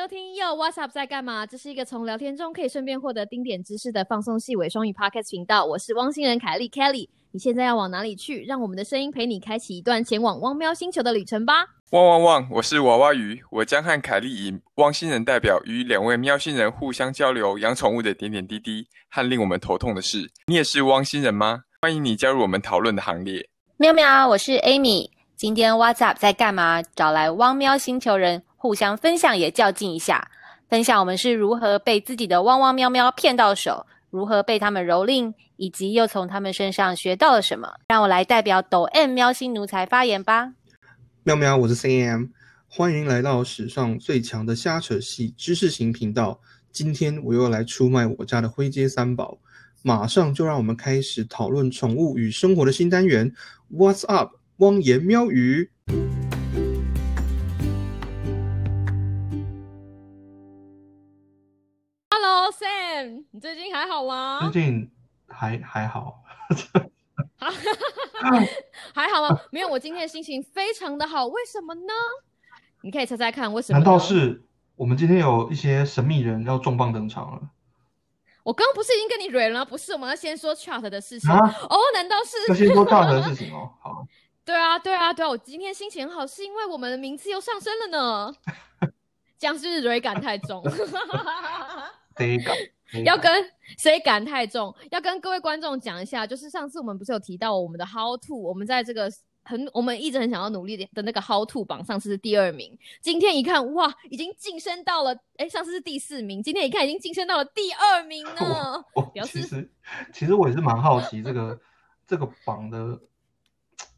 收听又 What's Up 在干嘛？这是一个从聊天中可以顺便获得丁点知识的放松细尾双语 Podcast 频道。我是汪星人凯莉 Kelly。你现在要往哪里去？让我们的声音陪你开启一段前往汪喵星球的旅程吧！汪汪汪！我是娃娃鱼，我将和凯莉以汪星人代表与两位喵星人互相交流养宠物的点点滴滴和令我们头痛的事。你也是汪星人吗？欢迎你加入我们讨论的行列。喵喵，我是 Amy。今天 What's Up 在干嘛？找来汪喵星球人互相分享，也较劲一下，分享我们是如何被自己的汪汪喵喵骗到手，如何被他们蹂躏，以及又从他们身上学到了什么。让我来代表抖 M 喵星奴才发言吧。喵喵，我是 CM，欢迎来到史上最强的瞎扯戏知识型频道。今天我又来出卖我家的灰阶三宝，马上就让我们开始讨论宠物与生活的新单元。What's up？汪言喵语。Hello Sam，你最近还好吗？最近还还好，还好吗？没有，我今天的心情非常的好，为什么呢？你可以猜猜看，为什么？难道是我们今天有一些神秘人要重磅登场了？我刚刚不是已经跟你蕊了吗？不是，我们要先说 chart 的事情哦。难道是要先说 chart 的事情哦？好。对啊，对啊，对啊！我今天心情好，是因为我们的名次又上升了呢。这样是蕊感太重，谁敢？要跟谁敢太重？要跟各位观众讲一下，就是上次我们不是有提到我们的 How to，我们在这个很我们一直很想要努力的那个 How to 榜，上次是第二名，今天一看哇，已经晋升到了，哎，上次是第四名，今天一看已经晋升到了第二名呢。表示其实其实我也是蛮好奇这个 这个榜的。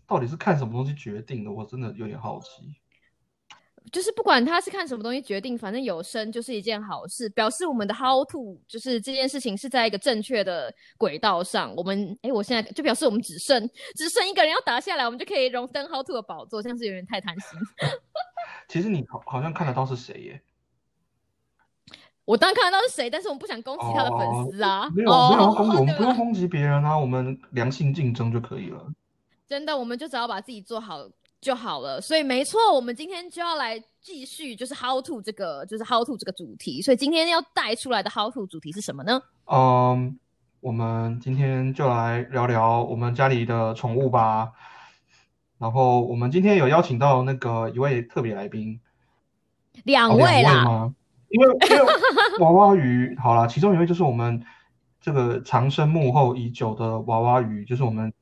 到底是看什么东西决定的？我真的有点好奇。就是不管他是看什么东西决定，反正有生就是一件好事，表示我们的 How to 就是这件事情是在一个正确的轨道上。我们哎，我现在就表示我们只剩只剩一个人要打下来，我们就可以荣登 How to 的宝座，像是有点太贪心。其实你好像看得到是谁耶？我当然看得到是谁，但是我们不想攻击他的粉丝啊。没有没有攻击，我们不用攻击别人啊，我们良性竞争就可以了。真的，我们就只要把自己做好就好了。所以没错，我们今天就要来继续，就是 How to 这个，就是 How to 这个主题。所以今天要带出来的 How to 主题是什么呢？嗯，我们今天就来聊聊我们家里的宠物吧。然后我们今天有邀请到那个一位特别来宾，两位啦，因为因为娃娃鱼好啦，其中一位就是我们这个长生幕后已久的娃娃鱼，就是我们。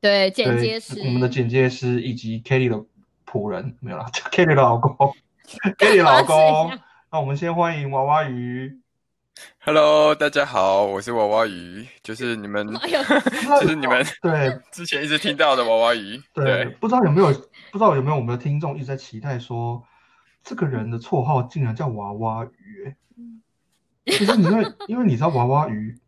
对，剪接师，我们的剪接师以及 Kelly 的仆人没有了，Kelly 的老公，Kelly 老公。那我们先欢迎娃娃鱼。Hello，大家好，我是娃娃鱼，就是你们，就是你们对 之前一直听到的娃娃鱼。对，不知道有没有，不知道有没有我们的听众一直在期待说，这个人的绰号竟然叫娃娃鱼。其实因为因为你知道娃娃鱼。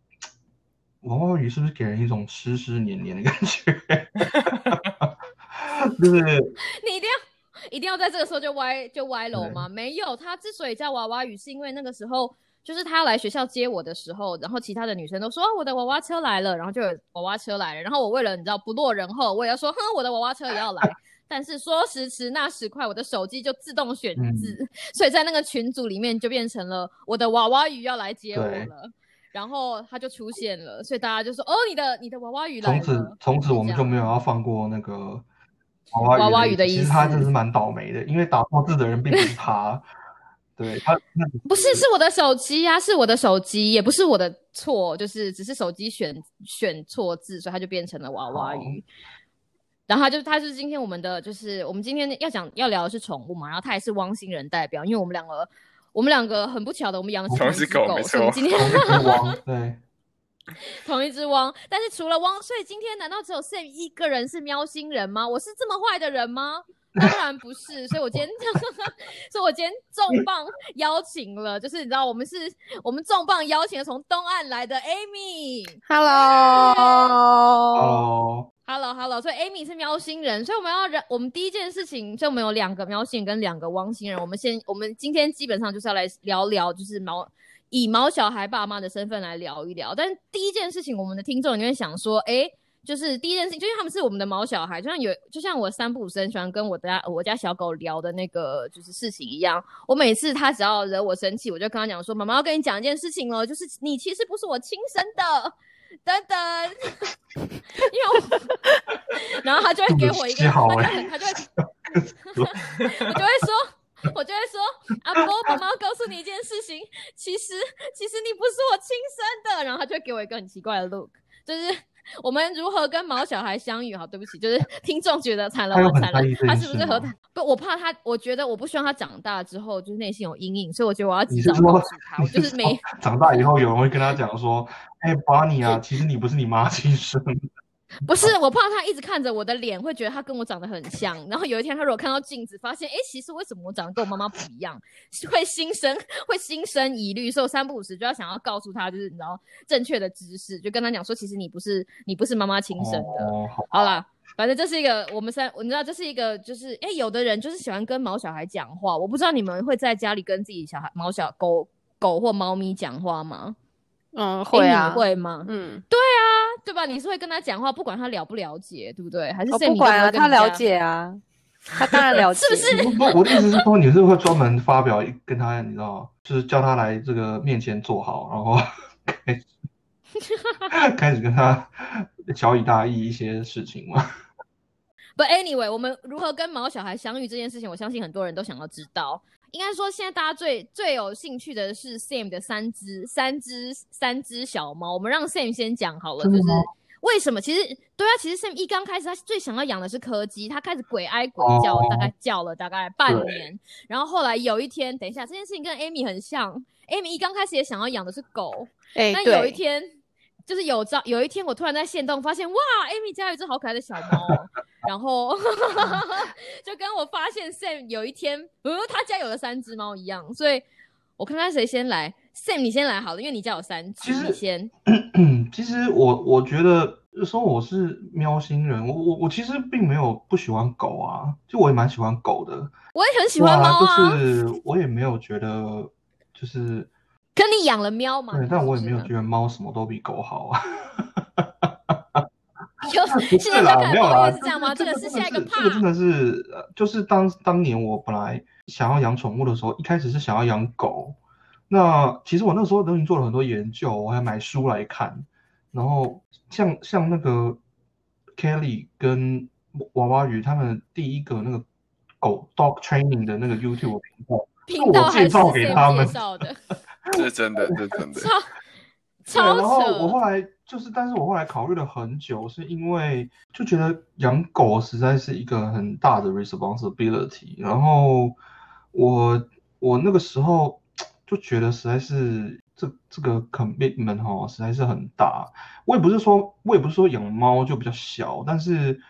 娃娃鱼是不是给人一种湿湿黏黏的感觉？就是你一定要一定要在这个时候就歪就歪楼吗？没有，他之所以叫娃娃鱼，是因为那个时候就是他要来学校接我的时候，然后其他的女生都说我的娃娃车来了，然后就有娃娃车来了，然后我为了你知道不落人后，我也要说哼，我的娃娃车也要来。但是说时迟那时快，我的手机就自动选字，所以在那个群组里面就变成了我的娃娃鱼要来接我了。然后他就出现了，所以大家就说：“哦，你的你的娃娃鱼来了。”从此从此我们就没有要放过那个娃娃鱼的意思。其实他真是蛮倒霉的，因为打错字的人并不是他，对他不是是我的手机呀，是我的手机，也不是我的错，就是只是手机选选错字，所以他就变成了娃娃鱼。然后他就他是今天我们的就是我们今天要讲要聊的是宠物嘛，然后他也是汪星人代表，因为我们两个。我们两个很不巧的，我们养的同一只狗，所以今天 对 同一只汪。但是除了汪，所以今天难道只有 Sam 一个人是喵星人吗？我是这么坏的人吗？当然不是。所以我今天，所以我今天重磅邀请了，就是你知道，我们是我们重磅邀请了从东岸来的 Amy。Hello。Hello，Hello，所以 Amy 是喵星人，所以我们要人，我们第一件事情，所以我们有两个喵星人跟两个汪星人。我们先，我们今天基本上就是要来聊聊，就是毛以毛小孩爸妈的身份来聊一聊。但第一件事情，我们的听众你会想说，哎，就是第一件事情，就因为他们是我们的毛小孩，就像有，就像我三不五时喜欢跟我家我家小狗聊的那个就是事情一样。我每次它只要惹我生气，我就跟他讲说：“妈妈要跟你讲一件事情哦，就是你其实不是我亲生的。”等等，因为我，然后他就会给我一个，他就很，他就会，我就会说，我就会说，阿波，妈妈要告诉你一件事情，其实其实你不是我亲生的，然后他就会给我一个很奇怪的 look，就是。我们如何跟毛小孩相遇？好，对不起，就是 听众觉得惨了，我惨了。他是不是和他？不，我怕他。我觉得我不希望他长大之后就是内心有阴影，所以我觉得我要及早告诉他。我就是没长大以后有人会跟他讲说：“哎，巴尼啊，其实你不是你妈亲生。” 不是，我怕他一直看着我的脸，会觉得他跟我长得很像。然后有一天，他如果看到镜子，发现，哎，其实为什么我长得跟我妈妈不一样，会心生 会心生疑虑。所以我三不五时就要想要告诉他，就是你知道正确的知识，就跟他讲说，其实你不是你不是妈妈亲生的。好啦，反正这是一个我们三，你知道这是一个就是，哎，有的人就是喜欢跟毛小孩讲话。我不知道你们会在家里跟自己小孩毛小狗狗或猫咪讲话吗？嗯，会啊，会吗？嗯，对啊，对吧？你是会跟他讲话，不管他了不了解，对不对？还是不管啊，他了解啊，他当然了解，是不是？我的意思是说，你是会专门发表跟他，你知道，就是叫他来这个面前坐好，然后 开始 开始跟他小以大义一些事情吗？不，anyway，我们如何跟毛小孩相遇这件事情，我相信很多人都想要知道。应该说，现在大家最最有兴趣的是 Sam 的三只、三只、三只小猫。我们让 Sam 先讲好了，就是为什么？其实对啊，其实 Sam 一刚开始，他最想要养的是柯基，他开始鬼哀鬼叫，大概叫了大概半年。然后后来有一天，等一下，这件事情跟 Amy 很像，Amy 一刚开始也想要养的是狗，但有一天。就是有朝有一天，我突然在线动发现，哇，Amy 家有一只好可爱的小猫，然后 就跟我发现 Sam 有一天，呃，他家有了三只猫一样，所以我看看谁先来，Sam 你先来好了，因为你家有三只，你先。其实我我觉得说我是喵星人，我我我其实并没有不喜欢狗啊，就我也蛮喜欢狗的，我也很喜欢猫啊，就是我也没有觉得就是。可你养了喵嘛？对，但我也没有觉得猫什么都比狗好啊。有现在没有啦，是这样吗？这个是下一个这个真的是，就是当当年我本来想要养宠物的时候，一开始是想要养狗。那其实我那时候都已经做了很多研究，我还买书来看。然后像像那个 Kelly 跟娃娃鱼他们第一个那个狗 dog training 的那个 YouTube 频道，是我介绍给他们的。这是真的，这是真的。超超然后我后来就是，但是我后来考虑了很久，是因为就觉得养狗实在是一个很大的 responsibility。然后我我那个时候就觉得实在是这这个 commitment 哈，实在是很大。我也不是说，我也不是说养猫就比较小，但是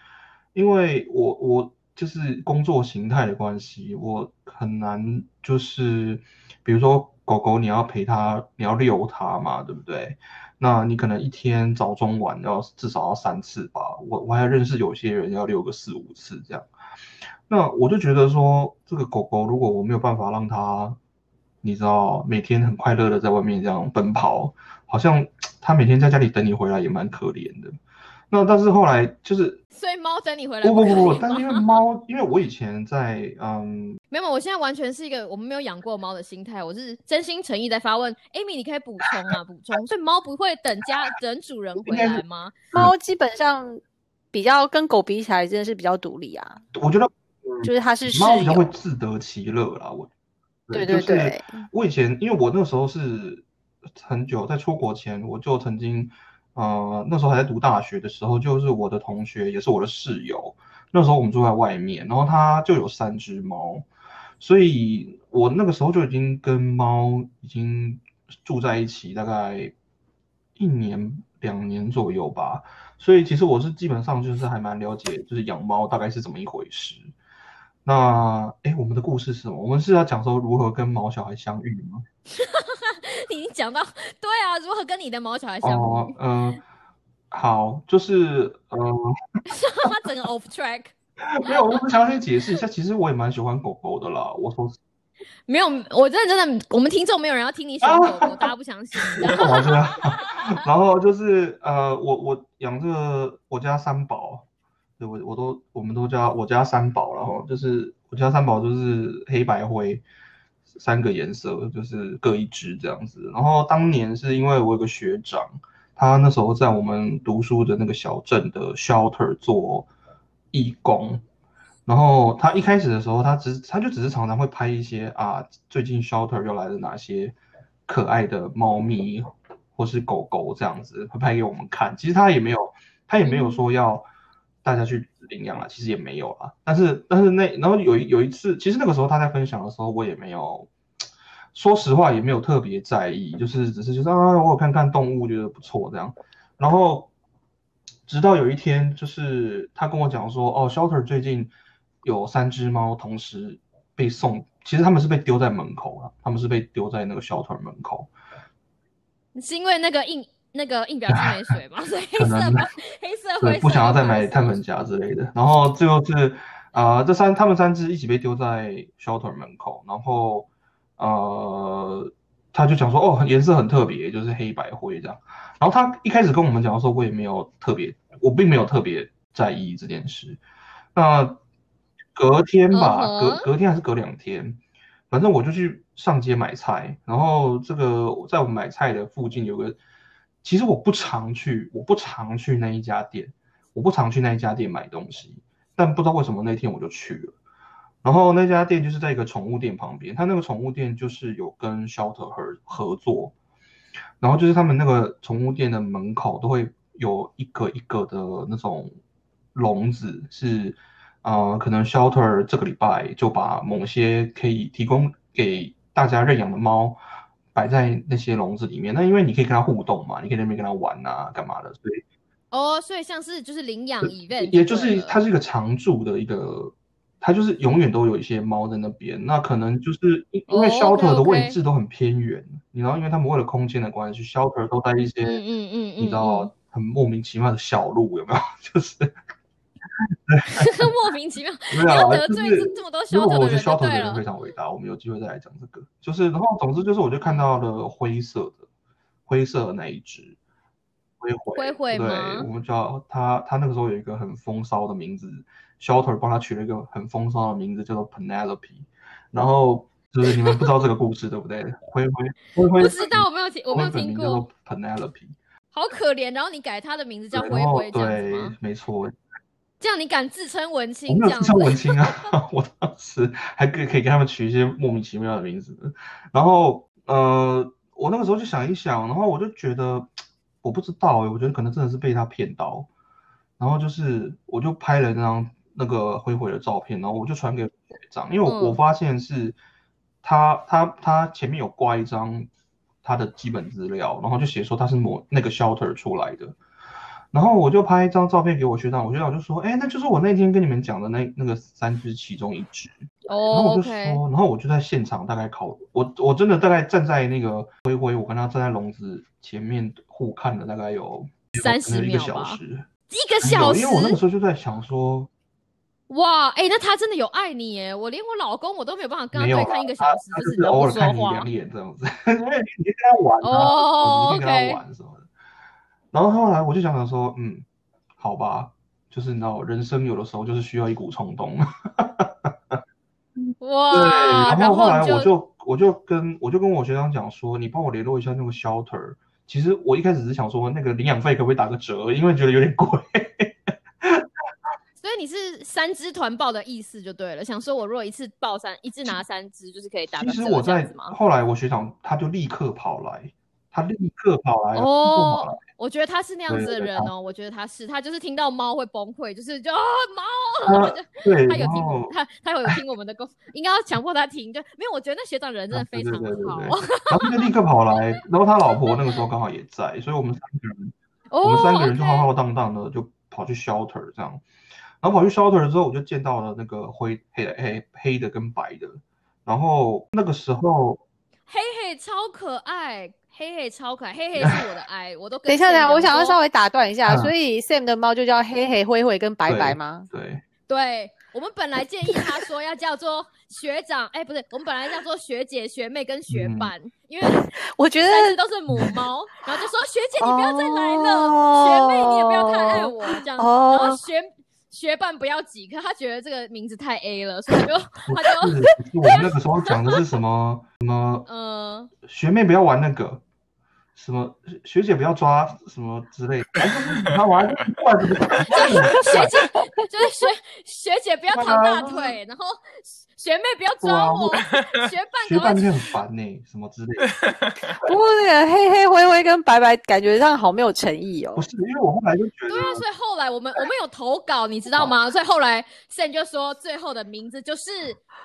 因为我我就是工作形态的关系，我很难就是比如说。狗狗你要陪它，你要遛它嘛，对不对？那你可能一天早中晚要至少要三次吧。我我还认识有些人要遛个四五次这样。那我就觉得说，这个狗狗如果我没有办法让它，你知道，每天很快乐的在外面这样奔跑，好像它每天在家里等你回来也蛮可怜的。那但是后来就是，所以猫等你回来。不不不不，但是因为猫，因为我以前在嗯，没有，我现在完全是一个我们没有养过猫的心态，我是真心诚意在发问，Amy，你可以补充啊，补充。所以猫不会等家等主人回来吗？猫基本上比较跟狗比起来，真的是比较独立啊。我觉得就是它是猫比较会自得其乐啦。我对对对，我以前因为我那时候是很久在出国前，我就曾经。呃，那时候还在读大学的时候，就是我的同学，也是我的室友。那时候我们住在外面，然后他就有三只猫，所以我那个时候就已经跟猫已经住在一起，大概一年两年左右吧。所以其实我是基本上就是还蛮了解，就是养猫大概是怎么一回事。那哎，我们的故事是什么？我们是要讲说如何跟毛小孩相遇吗？你讲到对啊，如何跟你的毛小孩相处？嗯，好，就是嗯，整个 off track。没有，我想先解释一下，其实我也蛮喜欢狗狗的啦。我说，没有，我真的真的，我们听众没有人要听你选狗狗，大家不相信。干嘛这样？然后就是呃，我我养这个我家三宝，对我我都我们都叫我家三宝，然后就是我家三宝就是黑白灰三个颜色，就是各一只这样子。然后当年是因为我有个学长，他那时候在我们读书的那个小镇的 shelter 做义工。然后他一开始的时候，他只他就只是常常会拍一些啊，最近 shelter 又来了哪些可爱的猫咪或是狗狗这样子，会拍给我们看。其实他也没有，他也没有说要大家去领养了，其实也没有啦。但是但是那然后有有一次，其实那个时候他在分享的时候，我也没有，说实话也没有特别在意，就是只是觉得啊，我有看看动物，觉得不错这样。然后直到有一天，就是他跟我讲说，哦，shelter 最近。有三只猫同时被送，其实他们是被丢在门口了，他们是被丢在那个 shelter 门口。是因为那个印那个印表机没水吗？所以黑色黑色对，不想要再买碳粉夹之类的。然后最后是啊，这三他们三只一起被丢在 shelter 门口，然后呃，他就讲说哦，颜色很特别，就是黑白灰这样。然后他一开始跟我们讲的时候，我也没有特别，我并没有特别在意这件事。那隔天吧，隔隔天还是隔两天，反正我就去上街买菜。然后这个在我们买菜的附近有个，其实我不常去，我不常去那一家店，我不常去那一家店买东西。但不知道为什么那天我就去了。然后那家店就是在一个宠物店旁边，他那个宠物店就是有跟 shelter 合合作，然后就是他们那个宠物店的门口都会有一个一个的那种笼子是。呃，可能 shelter 这个礼拜就把某些可以提供给大家认养的猫摆在那些笼子里面。那因为你可以跟它互动嘛，你可以那边跟它玩啊，干嘛的？所以哦，所以像是就是领养 event，也就是它是一个常驻的一个，它就是永远都有一些猫在那边。那可能就是因为 shelter 的位置都很偏远，你知道，因为他们为了空间的关系，shelter 都在一些嗯嗯嗯，你知道很莫名其妙的小路，有没有？就是。莫名其妙，没有得罪这么多消头的人，消头的人非常伟大。我们有机会再来讲这个，就是然后总之就是，我就看到了灰色的灰色那一只灰灰灰灰对，我们叫他，他那个时候有一个很风骚的名字，shelter 帮他取了一个很风骚的名字，叫做 Penelope。然后就是你们不知道这个故事对不对？灰灰灰灰不知道，我没有听，我没有听过 Penelope，好可怜。然后你改他的名字叫灰灰，对，没错。这样你敢自称文青？我没有自称文青啊！我当时还可以可以给他们取一些莫名其妙的名字。然后呃，我那个时候就想一想，然后我就觉得 我不知道哎，我觉得可能真的是被他骗到。然后就是我就拍了那张那个灰灰的照片，然后我就传给学长，因为我我发现是他他他前面有挂一张他的基本资料，然后就写说他是某那个 shelter 出来的。然后我就拍一张照片给我学长，我学长就说：“哎，那就是我那天跟你们讲的那那个三只其中一只。”哦，然后我就说，然后我就在现场大概考我，我真的大概站在那个灰灰，我跟他站在笼子前面互看了大概有三十一个小时，一个小时。因为我那个时候就在想说，哇，哎，那他真的有爱你耶！我连我老公我都没有办法跟他对看一个小时，就是偶尔看你两眼这样子，因为你跟他玩哦，你跟他玩什么。然后后来我就想想说，嗯，好吧，就是你知道，人生有的时候就是需要一股冲动。哇！对，然后后来我就我就跟我就跟我学长讲说，你帮我联络一下那个 shelter。其实我一开始是想说，那个领养费可不可以打个折，因为觉得有点贵。所以你是三只团报的意思就对了，想说我如果一次报三，一次拿三只，就是可以打。其实我在后来我学长他就立刻跑来。他立刻跑来哦，我觉得他是那样子的人哦，我觉得他是，他就是听到猫会崩溃，就是就啊猫，对，他有听他他有听我们的歌，应该要强迫他听，就没有，我觉得那学长人真的非常好，然后就立刻跑来，然后他老婆那个时候刚好也在，所以我们三个人，我们三个人就浩浩荡荡的就跑去 shelter 这样，然后跑去 shelter 之后，我就见到了那个灰黑的黑黑的跟白的，然后那个时候黑黑超可爱。黑黑超可爱，黑黑 是我的爱，我都等一下，等一下，我想要稍微打断一下，所以 Sam 的猫就叫黑黑、灰灰跟白白吗？对，对我们本来建议他说要叫做学长，哎、不是，我们本来叫做学姐、学妹跟学嗯。伴，因为 我觉得都是母猫，然后就说学姐你不要再来了，哦。学妹你也不要太爱我这样，哦。然后学学伴不要挤，可他觉得这个名字太 A 了，所以 他就他就我们那个时候讲的是什么 什么嗯、学妹不要玩那个，什么学姐不要抓什么之类的，他玩怪学姐就是学学姐不要躺大腿，然后学妹不要抓我，学伴学很烦呢、什么之类的。不过那个黑黑灰灰跟白白感觉上好没有诚意哦不。是，因为我后来就觉得对啊，所以后来我们我们有投稿，你知道吗？所以后来 Sen 就说最后的名字就是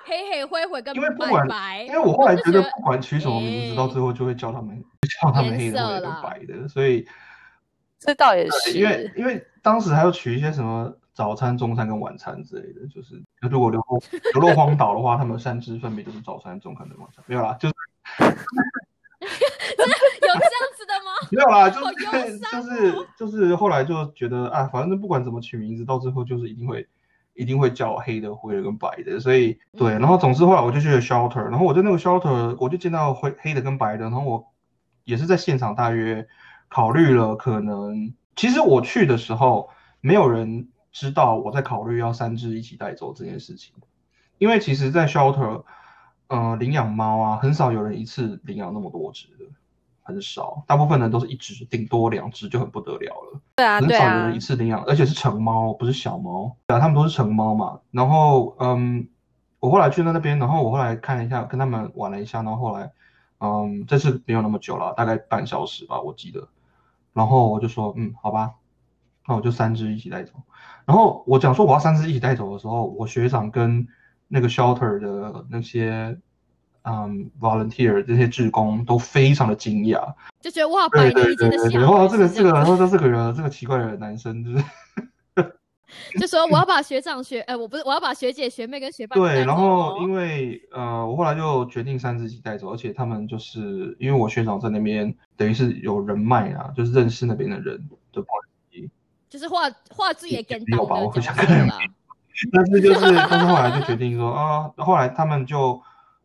黑黑灰灰跟白因为不管白，因为我后来就觉得不管取什么名字，哎到最后就会叫他们叫他们黑颜的、灰的、白的，所以这倒也是，因为因为当时还要取一些什么早餐、中餐跟晚餐之类的，就是如果流落流落荒岛的话，他们三只分别就是早餐、中餐跟晚餐，没有啦，就是 有这样子的吗？没有啦，就是 就是就是后来就觉得啊，反正不管怎么取名字，到最后就是一定会一定会叫黑的、灰的跟白的，所以对，然后总之后来我就去了 shelter，然后我在那个 shelter 我就见到灰黑的跟白的，然后我也是在现场大约考虑了可能，其实我去的时候没有人知道我在考虑要三只一起带走这件事情，因为其实，在 shelter，呃，领养猫啊，很少有人一次领养那么多只的。很少，大部分人都是一只，顶多两只就很不得了了。对啊，很少有人一，次领养，而且是成猫，不是小猫。对啊，他们都是成猫嘛。然后，嗯，我后来去到那边，然后我后来看了一下，跟他们玩了一下，然后后来，嗯，这次没有那么久了，大概半小时吧，我记得。然后我就说，嗯，好吧，那我就三只一起带走。然后我讲说我要三只一起带走的时候，我学长跟那个 shelter 的那些。嗯，volunteer 这些志工都非常的惊讶，就觉得哇，百对对年一见的对对对，小孩然后这个这个，然后这个人这个奇怪的男生就是就说我要把学长学，呃，我不是，我要把学姐、学妹跟学 霸对，然后因为为呃，我后来就决定三只一起带走，而且他们就是因为我学长在那边等于是有人脉啊，就是认识那边的人的就是画画质也跟没有吧我不到的角色想跟人啦。但是就是 但是后来就决定说啊，后来他们就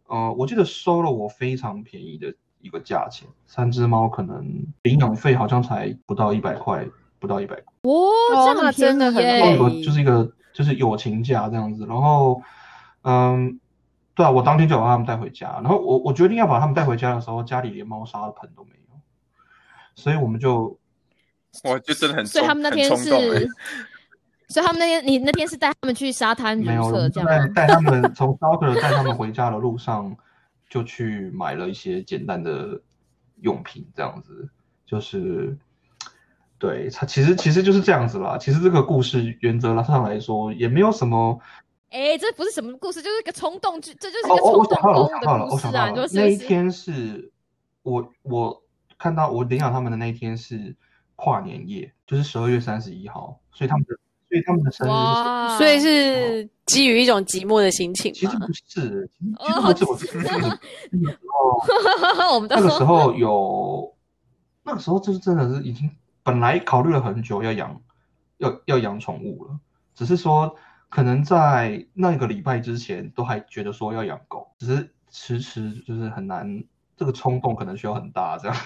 呃，我记得收了我非常便宜的一个价钱，三只猫可能领养费好像才不到一百块，不到一百块。哦，哦这样那真的很便宜耶便宜就是一个就是友情价这样子，然后嗯，对啊，我当天就把他们带回家，然后我我决定要把他们带回家的时候，家里连猫砂的盆都没有，所以我们就 哇，就真的很所以他们那天是，所以他们那天你那天是带他们去沙滩没有这样？带他们 从 shelter 带他们回家的路上，就去买了一些简单的用品，这样子就是。对，他其实其实就是这样子啦。其实这个故事原则上来说，也没有什么哎，这不是什么故事，就是一个冲动剧，这就是一个冲动我想到了，购物我想到了，的故事？那一天是我我看到我领养他们的那一天是跨年夜，就是十二月三十一号，所以他们的所以他们的生日是，所以是基于一种寂寞的心情其实不。是，其实不是，我是那个 那个时候 我们那个时候有，那个时候就是真的是已经本来考虑了很久要养要要养宠物了，只是说可能在那个礼拜之前都还觉得说要养狗，只是迟迟就是很难，这个冲动可能需要很大这样。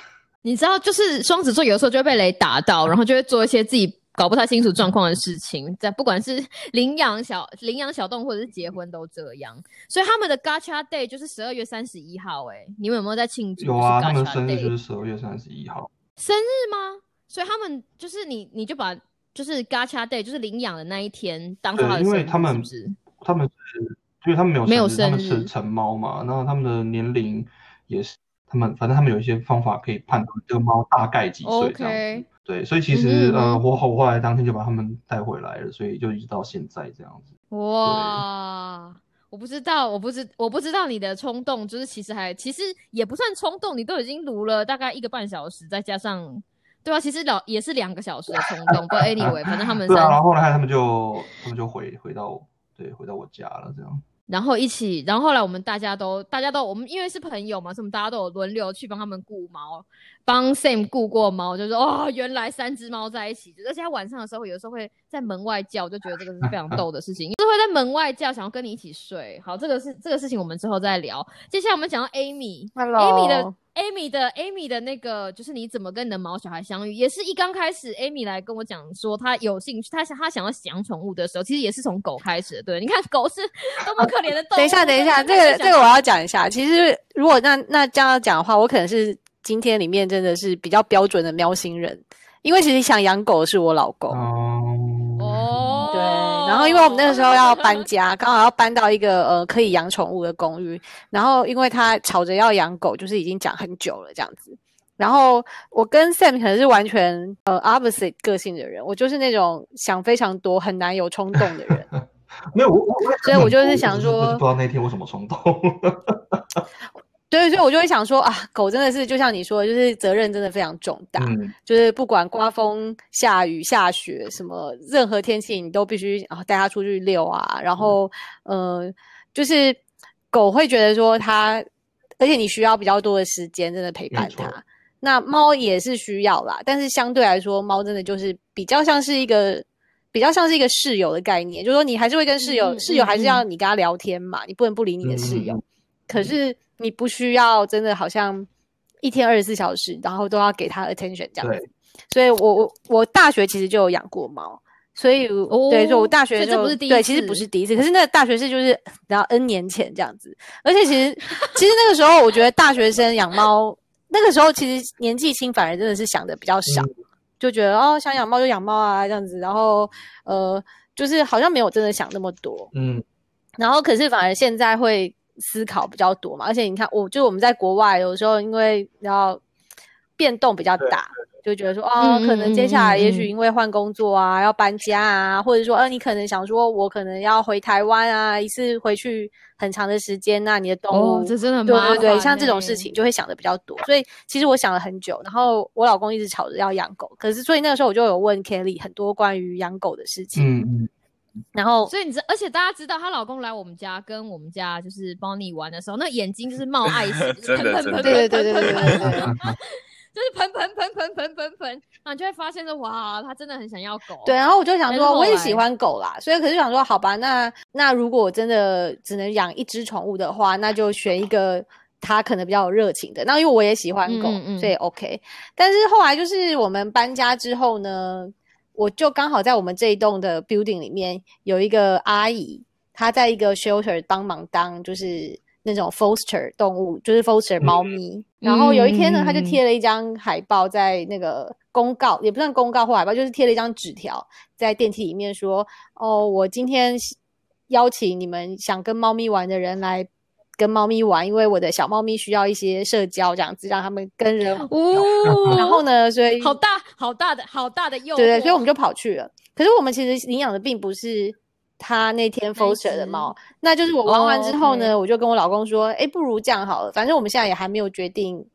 你知道，就是双子座有时候就会被雷打到，然后就会做一些自己搞不太清楚状况的事情，在不管是 领养小领养小动物或者是结婚都这样。所以他们的 Gacha Day 就是十二月三十一号，哎，你们有没有在庆祝？有啊，他们的生日就是十二月三十一号。生日吗？所以他们就是你，你就把就是 Gacha Day 就是领养的那一天当做他的，因生日，为他们是不是？他们是，因为他们没有没有生日，他们是成猫嘛，然后他们的年龄也是，他们反正他们有一些方法可以判断这个猫大概几岁这样子。对，所以其实、呃，我后我后来当天就把他们带回来了，所以就一直到现在这样子。哇，我不知道，我不知我不知道你的冲动，就是其实还其实也不算冲动，你都已经撸了大概一个半小时，再加上对啊，其实老也是两个小时的冲动。不过 anyway，反正他们 对然后后来他们就他们就回回到对回到我家了这样。然后一起，然后后来我们大家都大家都我们因为是朋友嘛，所以我们大家都有轮流去帮他们顾毛，帮 Sam 顾过猫，就说哦，原来三只猫在一起，而且它晚上的时候有时候会在门外叫，我就觉得这个是非常逗的事情，就会在门外叫，想要跟你一起睡。好，这个是这个事情我们之后再聊。接下来我们讲到 Amy，Amy 的。Amy 的 Amy 的那个就是你怎么跟你的毛小孩相遇，也是一刚开始 Amy 来跟我讲说她有兴趣，她想她想要养宠物的时候，其实也是从狗开始的。对，你看狗是多么可怜的动物。等一下，等一下，这个这个我要讲一下。其实如果那那这样讲的话，我可能是今天里面真的是比较标准的喵星人，因为其实想养狗的是我老公。哦，对。然后因为我们那个时候要搬家，刚好要搬到一个呃可以养宠物的公寓。然后因为他吵着要养狗，就是已经讲很久了这样子。然后我跟 Sam 可能是完全呃 opposite 个性的人，我就是那种想非常多、很难有冲动的人。没有我我，所以我就是想说，不知道那天为什么冲动。对，所以我就会想说啊，狗真的是就像你说，就是责任真的非常重大，就是不管刮风、下雨、下雪，什么任何天气，你都必须啊带它出去遛啊。然后，呃，就是狗会觉得说它，而且你需要比较多的时间，真的陪伴它。那猫也是需要啦，但是相对来说，猫真的就是比较像是一个比较像是一个室友的概念，就是说你还是会跟室友，室友还是要你跟他聊天嘛，你不能不理你的室友。可是。你不需要真的好像一天二十四小时，然后都要给他 attention 这样子。所以，我我我大学其实就有养过猫，所以对，就我大学这不是第一对，其实不是第一次。可是那个大学是就是然后 N 年前这样子，而且其实 其实那个时候我觉得大学生养猫，那个时候其实年纪轻，反而真的是想的比较少，就觉得哦想养猫就养猫啊这样子，然后呃就是好像没有真的想那么多，嗯，然后可是反而现在会。思考比较多嘛，而且你看，我就我们在国外，有时候因为要变动比较大，就觉得说，哦，可能接下来也许因为换工作啊，要搬家啊，或者说，呃，你可能想说，我可能要回台湾啊，一次回去很长的时间，那你的动物，这真的对对对，像这种事情就会想的比较多。所以其实我想了很久，然后我老公一直吵着要养狗，可是所以那个时候我就有问 Kelly 很多关于养狗的事情。嗯。然后，所以你知，而且大家知道，她老公来我们家跟我们家就是帮你玩的时候，那眼睛就是冒爱心，真的真的，对对对对对对，就是喷喷喷喷喷喷喷，然后你就会发现说，哇，他真的很想要狗。对，然后我就想说，我也喜欢狗啦，所以可是想说，好吧，那那如果我真的只能养一只宠物的话，那就选一个他可能比较有热情的。那因为我也喜欢狗，所以 OK。但是后来就是我们搬家之后呢？我就刚好在我们这一栋的 building 里面有一个阿姨，她在一个 shelter 帮忙当就是那种 foster 动物，就是 foster 猫咪。然后有一天呢，她就贴了一张海报在那个公告，也不算公告或海报，就是贴了一张纸条在电梯里面说：“哦，我今天邀请你们想跟猫咪玩的人来。”跟猫咪玩，因为我的小猫咪需要一些社交，这样子让他们跟人。哦。然后呢，所以好大好大的好大的诱惑。对对，所以我们就跑去了。可是我们其实领养的并不是他那天 foster 的猫，那就是我玩完之后呢，我就跟我老公说：“哎，不如这样好了，反正我们现在也还没有决定。”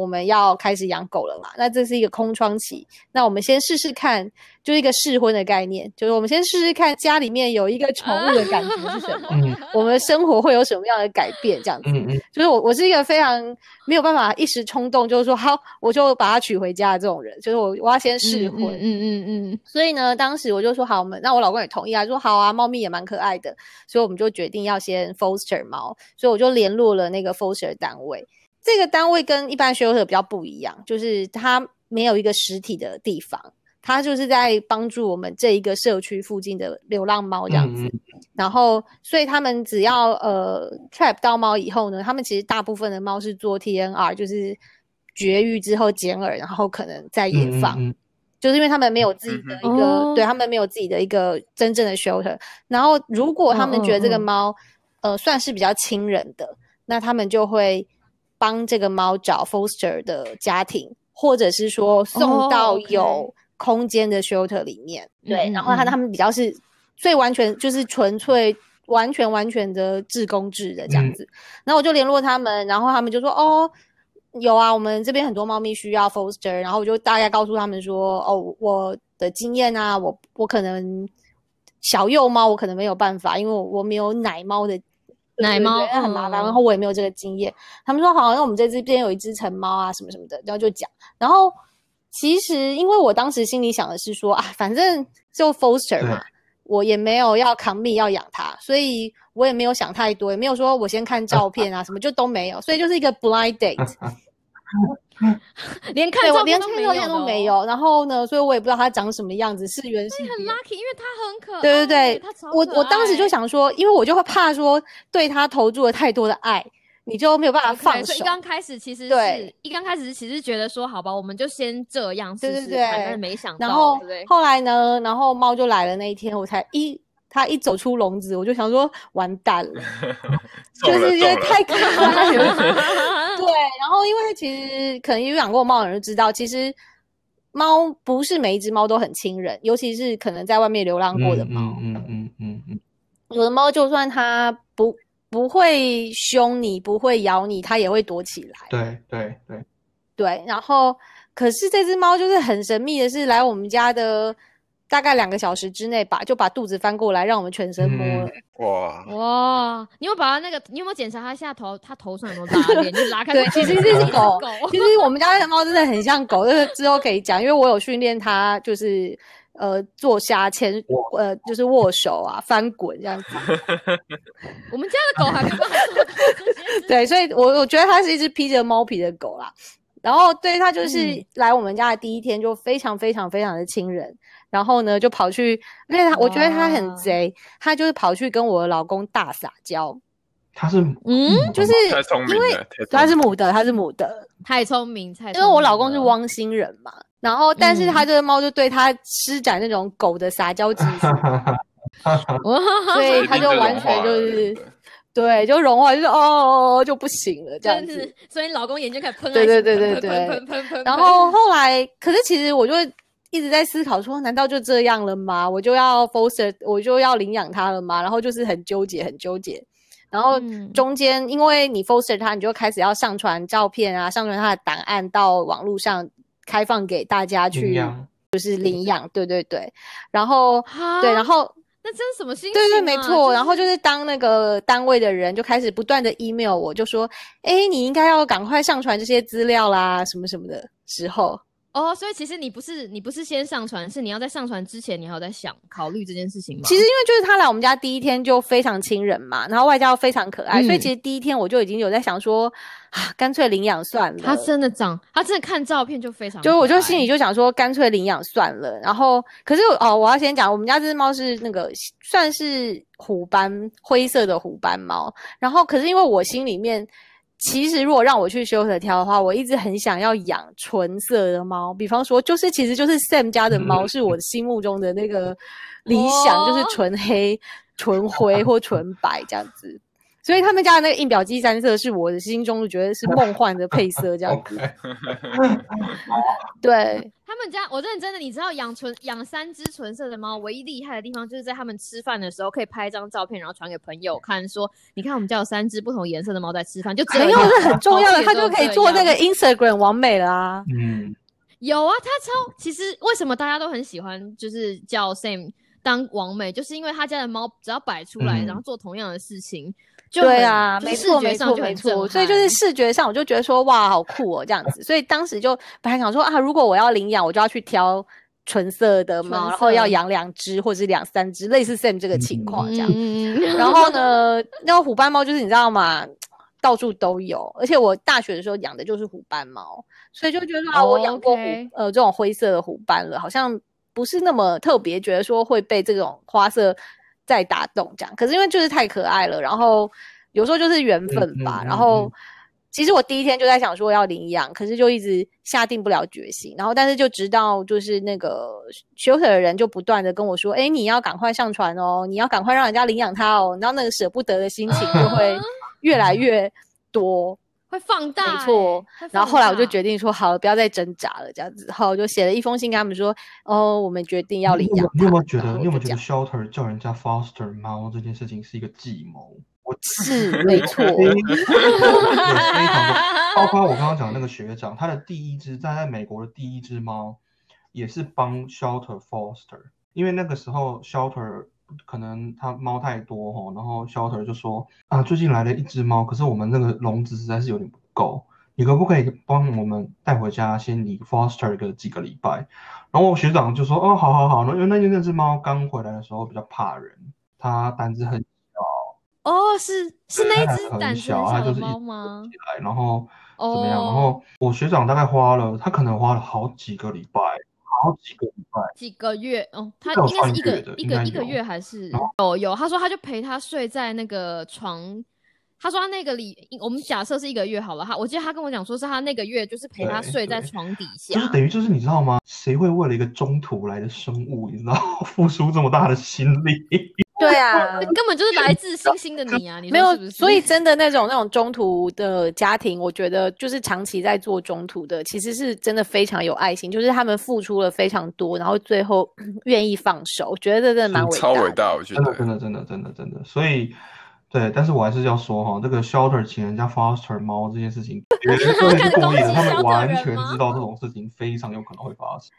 我们要开始养狗了嘛？那这是一个空窗期，那我们先试试看，就是一个试婚的概念，就是我们先试试看家里面有一个宠物的感觉是什么，我们生活会有什么样的改变？这样子，就是我我是一个非常没有办法一时冲动，就是说好我就把它娶回家的这种人，就是我我要先试婚，嗯嗯嗯。所以呢，当时我就说好，我们那我老公也同意啊，说好啊，猫咪也蛮可爱的，所以我们就决定要先 foster 猫，所以我就联络了那个 foster 单位。这个单位跟一般 shelter 比较不一样，就是它没有一个实体的地方，它就是在帮助我们这一个社区附近的流浪猫这样子。然后，所以他们只要呃 trap 到猫以后呢，他们其实大部分的猫是做 TNR，就是绝育之后剪耳，然后可能再野放，就是因为他们没有自己的一个，对他们没有自己的一个真正的 shelter。然后，如果他们觉得这个猫呃算是比较亲人的，那他们就会。帮这个猫找 foster 的家庭，或者是说送到有空间的 shelter 里面。对，然后他他们比较是最完全就是纯粹完全完全的自工制的这样子。然后我就联络他们，然后他们就说：“哦，有啊，我们这边很多猫咪需要 foster。”然后我就大概告诉他们说：“哦，我的经验啊，我我可能小幼猫我可能没有办法，因为我我没有奶猫的。”奶猫很麻烦，嗯然后我也没有这个经验。他们说好，那我们这这边有一只成猫啊，什么什么的，然后就讲。然后其实因为我当时心里想的是说啊，反正就 foster 嘛，我也没有要 commit 要养它，所以我也没有想太多，也没有说我先看照 片啊，什么就都没有，所以就是一个 blind date。连看照片连都没有的看照片都没哦。有。然后呢，所以我也不知道它长什么样子，是原是很。lucky，因为它很可爱。对对对，我我当时就想说，因为我就会怕说对他投注了太多的爱，你就没有办法放手所以一。刚开始其实对是一刚开始其实觉得说，好吧，我们就先这样试对对对试看，但是没想到，然后？后来呢，然后猫就来了那一天，我才一它一走出笼子，我就想说完蛋 了，就是因为太可爱了。对，然后因为其实可能有养过猫的人就知道，其实猫不是每一只猫都很亲人，尤其是可能在外面流浪过的猫。嗯嗯嗯嗯嗯有的猫就算它不不会凶你，不会咬你，它也会躲起来。对对对，对，然后可是这只猫就是很神秘的是，来我们家的大概两个小时之内吧，就把肚子翻过来，让我们全身摸了。哇，哇，你有把它那个，你有没有检查它下头，它头上有没有拉链？就拉开。对，其实这是狗狗。其实我们家的猫真的很像狗，这个之后可以讲，因为我有训练它，就是呃做虾牵，呃就是握手啊、翻滚这样子。我们家的狗还没办法做到这些。对，所以我我觉得它是一只披着猫皮的狗啦。然后对它就是嗯来我们家的第一天就非常非常非常的亲人，然后呢就跑去，而且他我觉得他很哇。贼，它就是跑去跟我的老公大撒娇，他是嗯，就是太聪明因为了，太聪它是母的，他是母的，太聪明，太聪明因为我老公是汪星人嘛，然后但是嗯。他这个猫就对他施展那种狗的撒娇技术，哇，所以一它就完全就是对就融化，就是哦哦哦就不行了这样子。，所以老公眼睛开始喷对对对对喷喷喷喷喷，然后后来，可是其实我就一直在思考说，难道就这样了吗？我就要 foster，我就要领养它了吗？然后就是很纠结，很纠结。然后嗯中间，因为你 foster 它，你就开始要上传照片啊，上传它的档案到网络上开放给大家去养就是领养。对对对，然后对，然后那这是什么心情啊？对对，没错。就是然后就是当那个单位的人就开始不断的 email 我，就说，哎，你应该要赶快上传这些资料啦，什么什么的时候。哦，所以其实你不是你不是先上传，是你要在上传之前，你还有在想考虑这件事情吗？其实因为就是他来我们家第一天就非常亲人嘛，然后外加又非常可爱，所以嗯其实第一天我就已经有在想说，啊，干脆领养算了。他真的长，他真的看照片就非常就是我就心里就想说，干脆领养算了。然后，可是哦，我要先讲，我们家这只猫是那个算是虎斑灰色的虎斑猫。然后，可是因为我心里面，其实如果让我去修 e 挑的话，我一直很想要养纯色的猫。比方说，就是其实就是 Sam 家的猫，是我心目中的那个理想，就是哦纯黑、纯灰或纯白这样子。所以他们家的那个印表机三色是我的心中觉得是梦幻的配色，这样子。对，他们家，我认真的，你知道养纯养三只纯色的猫，唯一厉害的地方就是在他们吃饭的时候可以拍一张照片，然后传给朋友看，说你看我们家有三只不同颜色的猫在吃饭，就这没样有，这很重要的，他就可以做那个 Instagram 完美了啊。嗯，有啊，他超其实为什么大家都很喜欢，就是叫 Sam 当王美，就是因为他家的猫只要摆出来，嗯然后做同样的事情，就对啊，就是没错，没错，没错。所以就是视觉上，我就觉得说，哇，好酷哦，这样子。所以当时就本来想说啊，如果我要领养，我就要去挑纯色的猫，然后要色养两只或者是两三只，类似 Sam 这个情况这样。然后呢，那个虎斑猫就是你知道吗？到处都有，而且我大学的时候养的就是虎斑猫，所以就觉得说啊，我养过虎、呃这种灰色的虎斑了，好像不是那么特别，觉得说会被这种花色再打动这样。可是因为就是太可爱了，然后有时候就是缘分吧。嗯嗯然后嗯其实我第一天就在想说要领养，可是就一直下定不了决心。然后但是就直到就是那个 shelter 的人就不断的跟我说，哎，你要赶快上船哦，你要赶快让人家领养它哦。然后那个舍不得的心情就会越来越多。会放大、没错然后后来我就放决定说，好了，不要再挣扎了，这样子。后来我就写了一封信跟他们说，哦，我们决定要领养你有没有觉得你有没有觉得 shelter 叫人家 foster 猫这件事情是一个计谋？我是没错，非对非常的，包括我刚刚讲那个学长，他的第一只在在美国的第一只猫，也是帮 shelter foster，因为那个时候 shelter 可能它猫太多哈，然后 shelter 就说啊，最近来了一只猫，可是我们那个笼子实在是有点不够，你可不可以帮我们带回家，先你 foster 个几个礼拜？然后学长就说哦，好好好，因为那那只猫刚回来的时候比较怕人，它胆子很小。哦，是是那只胆子很小的猫吗？起来，然后怎么样？然后我学长大概花了，他可能花了好几个礼拜，好几个礼拜，几个月哦，他应该是一个一个一个月还是有有？他说他就陪他睡在那个床，他说他那个里，我们假设是一个月好了，哈我记得他跟我讲说是他那个月就是陪他睡在床底下，就是等于就是你知道吗？谁会为了一个中途来的生物，你知道 付出这么大的心力？对啊，根本就是来自星星的你啊！你没有，所以真的那种那种中途的家庭，我觉得就是长期在做中途的，其实是真的非常有爱心，就是他们付出了非常多，然后最后 愿意放手，我觉得真的蛮伟大，超伟大，我觉得真的真的真的真的。所以，对，但是我还是要说哈，这个 shelter 请人家 foster 猫这件事情，绝对是故意的，他们完全知道这种事情非常有可能会发生。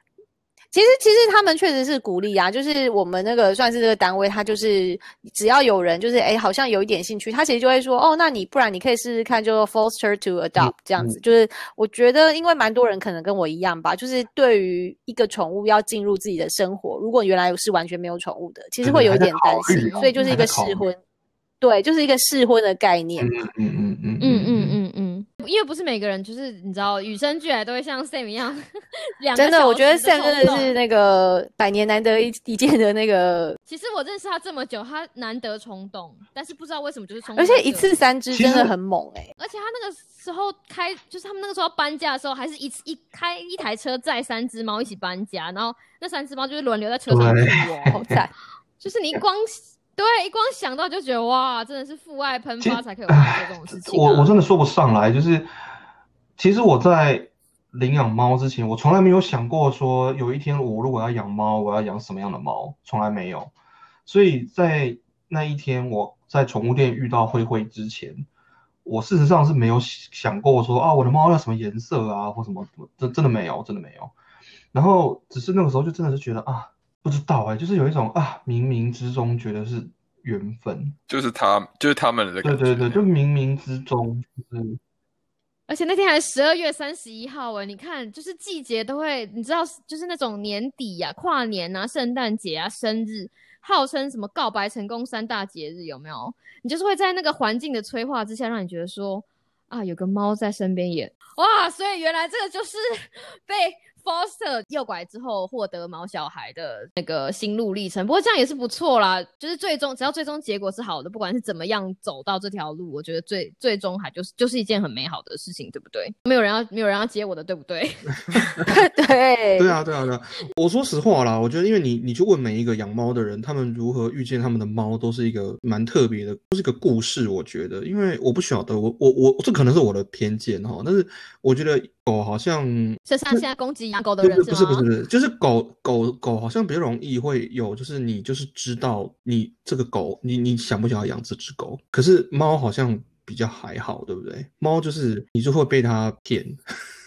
其实其实他们确实是鼓励啊，就是我们那个算是这个单位，他就是只要有人就是哎，好像有一点兴趣，他其实就会说哦，那你不然你可以试试看，就 foster to adopt 这样子。就是我觉得，因为蛮多人可能跟我一样吧，就是对于一个宠物要进入自己的生活，如果原来是完全没有宠物的，其实会有一点担心，所以就是一个试婚，对，就是一个试婚的概念嘛，嗯嗯嗯嗯嗯。因为不是每个人，就是你知道，与生俱来都会像 Sam 一样，真的，我觉得 Sam 真的是那个百年难得一 一见的那个。其实我认识他这么久，他难得冲动，但是不知道为什么就是冲动。而且一次三只真的很猛哎！而且他那个时候开，就是他们那个时候搬家的时候，还是一次一开一台车载三只猫一起搬家，然后那三只猫就是轮流在车上住哦，好惨！就是你光。对，一光想到就觉得哇，真的是父爱喷发才可以做这种事情。我我真的说不上来，就是其实我在领养猫之前，我从来没有想过说有一天我如果要养猫，我要养什么样的猫，从来没有。所以在那一天我在宠物店遇到灰灰之前，我事实上是没有想过说啊，我的猫要什么颜色啊，或什么，真真的没有，真的没有。然后只是那个时候就真的是觉得啊。不知道哎，就是有一种啊，冥冥之中觉得是缘分，就是他，就是他们的。对对对，就冥冥之中，就是。而且那天还十二月三十一号哎，你看，就是季节都会，你知道，就是那种年底呀、跨年啊、圣诞节啊、生日，号称什么告白成功三大节日，有没有？你就是会在那个环境的催化之下，让你觉得说啊，有个猫在身边也哇，所以原来这个就是被。Foster 诱拐之后获得毛小孩的那个心路历程，不过这样也是不错啦。就是最终只要最终结果是好的，不管是怎么样走到这条路，我觉得最最终还就是就是一件很美好的事情，对不对？没有人要没有人要接我的，对不对？对对啊对啊对啊！我说实话啦，我觉得因为你你去问每一个养猫的人，他们如何遇见他们的猫，都是一个蛮特别的，都是个故事。我觉得，因为我不晓得，我我我这可能是我的偏见哈，但是我觉得狗好像就像现在攻击。养狗的人不是不是不是，就是狗狗狗好像比较容易会有，就是你就是知道你这个狗，你你想不想要养这只狗？可是猫好像比较还好，对不对？猫就是你就会被它骗。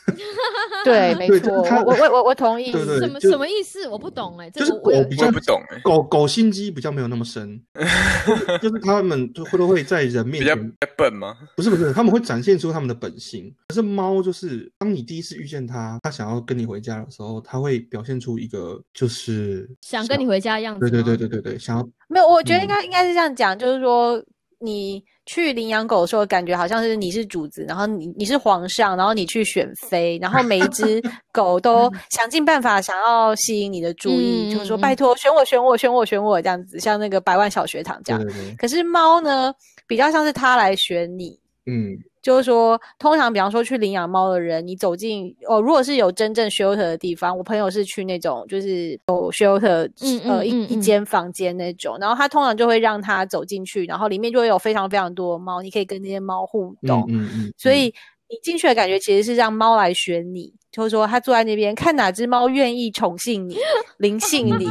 对，没错，我我我我同意。对对，什么什么意思？我不懂哎，就是狗比较不懂哎，狗狗心机比较没有那么深，就是他们就会都会在人面前比较笨吗？不是不是，他们会展现出他们的本性。可是猫就是，当你第一次遇见它，它想要跟你回家的时候，它会表现出一个就是想跟你回家的样子。对对对对对对，想要没有？我觉得应该应该是这样讲，就是说你。去领养狗的时候，感觉好像是你是主子，然后你你是皇上，然后你去选妃，然后每一只 狗都想尽办法想要吸引你的注意，就是说拜托选我选我选我选我这样子，像那个百万小学堂这样。可是猫呢，比较像是它来选你。嗯。就是说，通常比方说去领养猫的人，你走进哦，如果是有真正 shelter 的地方，我朋友是去那种就是有 shelter，呃，一一间房间那种，然后他通常就会让他走进去，然后里面就会有非常非常多猫，你可以跟那些猫互动。嗯嗯。所以你进去的感觉其实是让猫来选你，就是说它坐在那边看哪只猫愿意宠幸你、灵性你，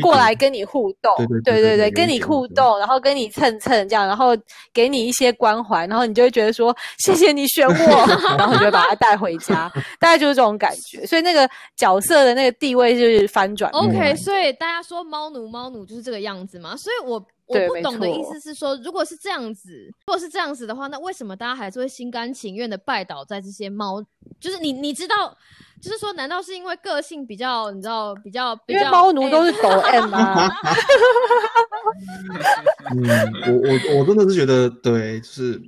过来跟你互动，对对对对对对跟你互动，然后跟你蹭蹭这样，然后给你一些关怀，然后你就会觉得说谢谢你选我，然后你就会把它带回家，大概就是这种感觉。所以那个角色的那个地位就是翻转 OK，所以大家说猫奴猫奴就是这个样子嘛？所以我我不懂的意思是说，如果是这样子，如果是这样子的话，那为什么大家还是会心甘情愿的拜倒在这些猫？就是你你知道，就是说，难道是因为个性比较，你知道比较比较？因为猫奴都哎是抖 M 吗，嗯，我我我真的是觉得对，就是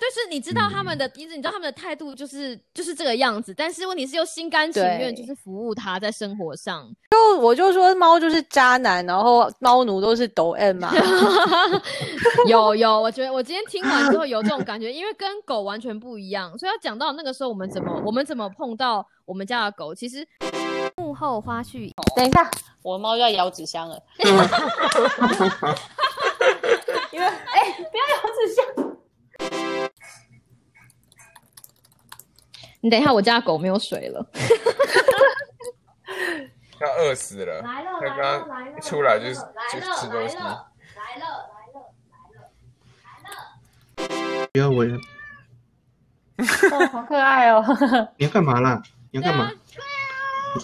就是你知道他们的嗯的，你知道他们的态度就是就是这个样子，但是问题是又心甘情愿，就是服务他在生活上。就我就说猫就是渣男，然后猫奴都是抖 M 嘛。有有，我觉得我今天听完之后有这种感觉，因为跟狗完全不一样，所以要讲到那个时候我们怎么我们怎么碰到我们家的狗，其实幕后花絮。等一下，我的猫要咬纸箱了。因为哎、不要咬纸箱。你等一下，我家狗没有水了。要饿死了。来了他刚刚一出来就是就吃东西。来了来了。来了，来了不要喂，哦，好可爱哦。你要干嘛啦？你要干嘛？啊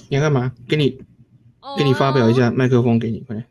你要干嘛？给你哦给你发表一下麦克风，给你快点。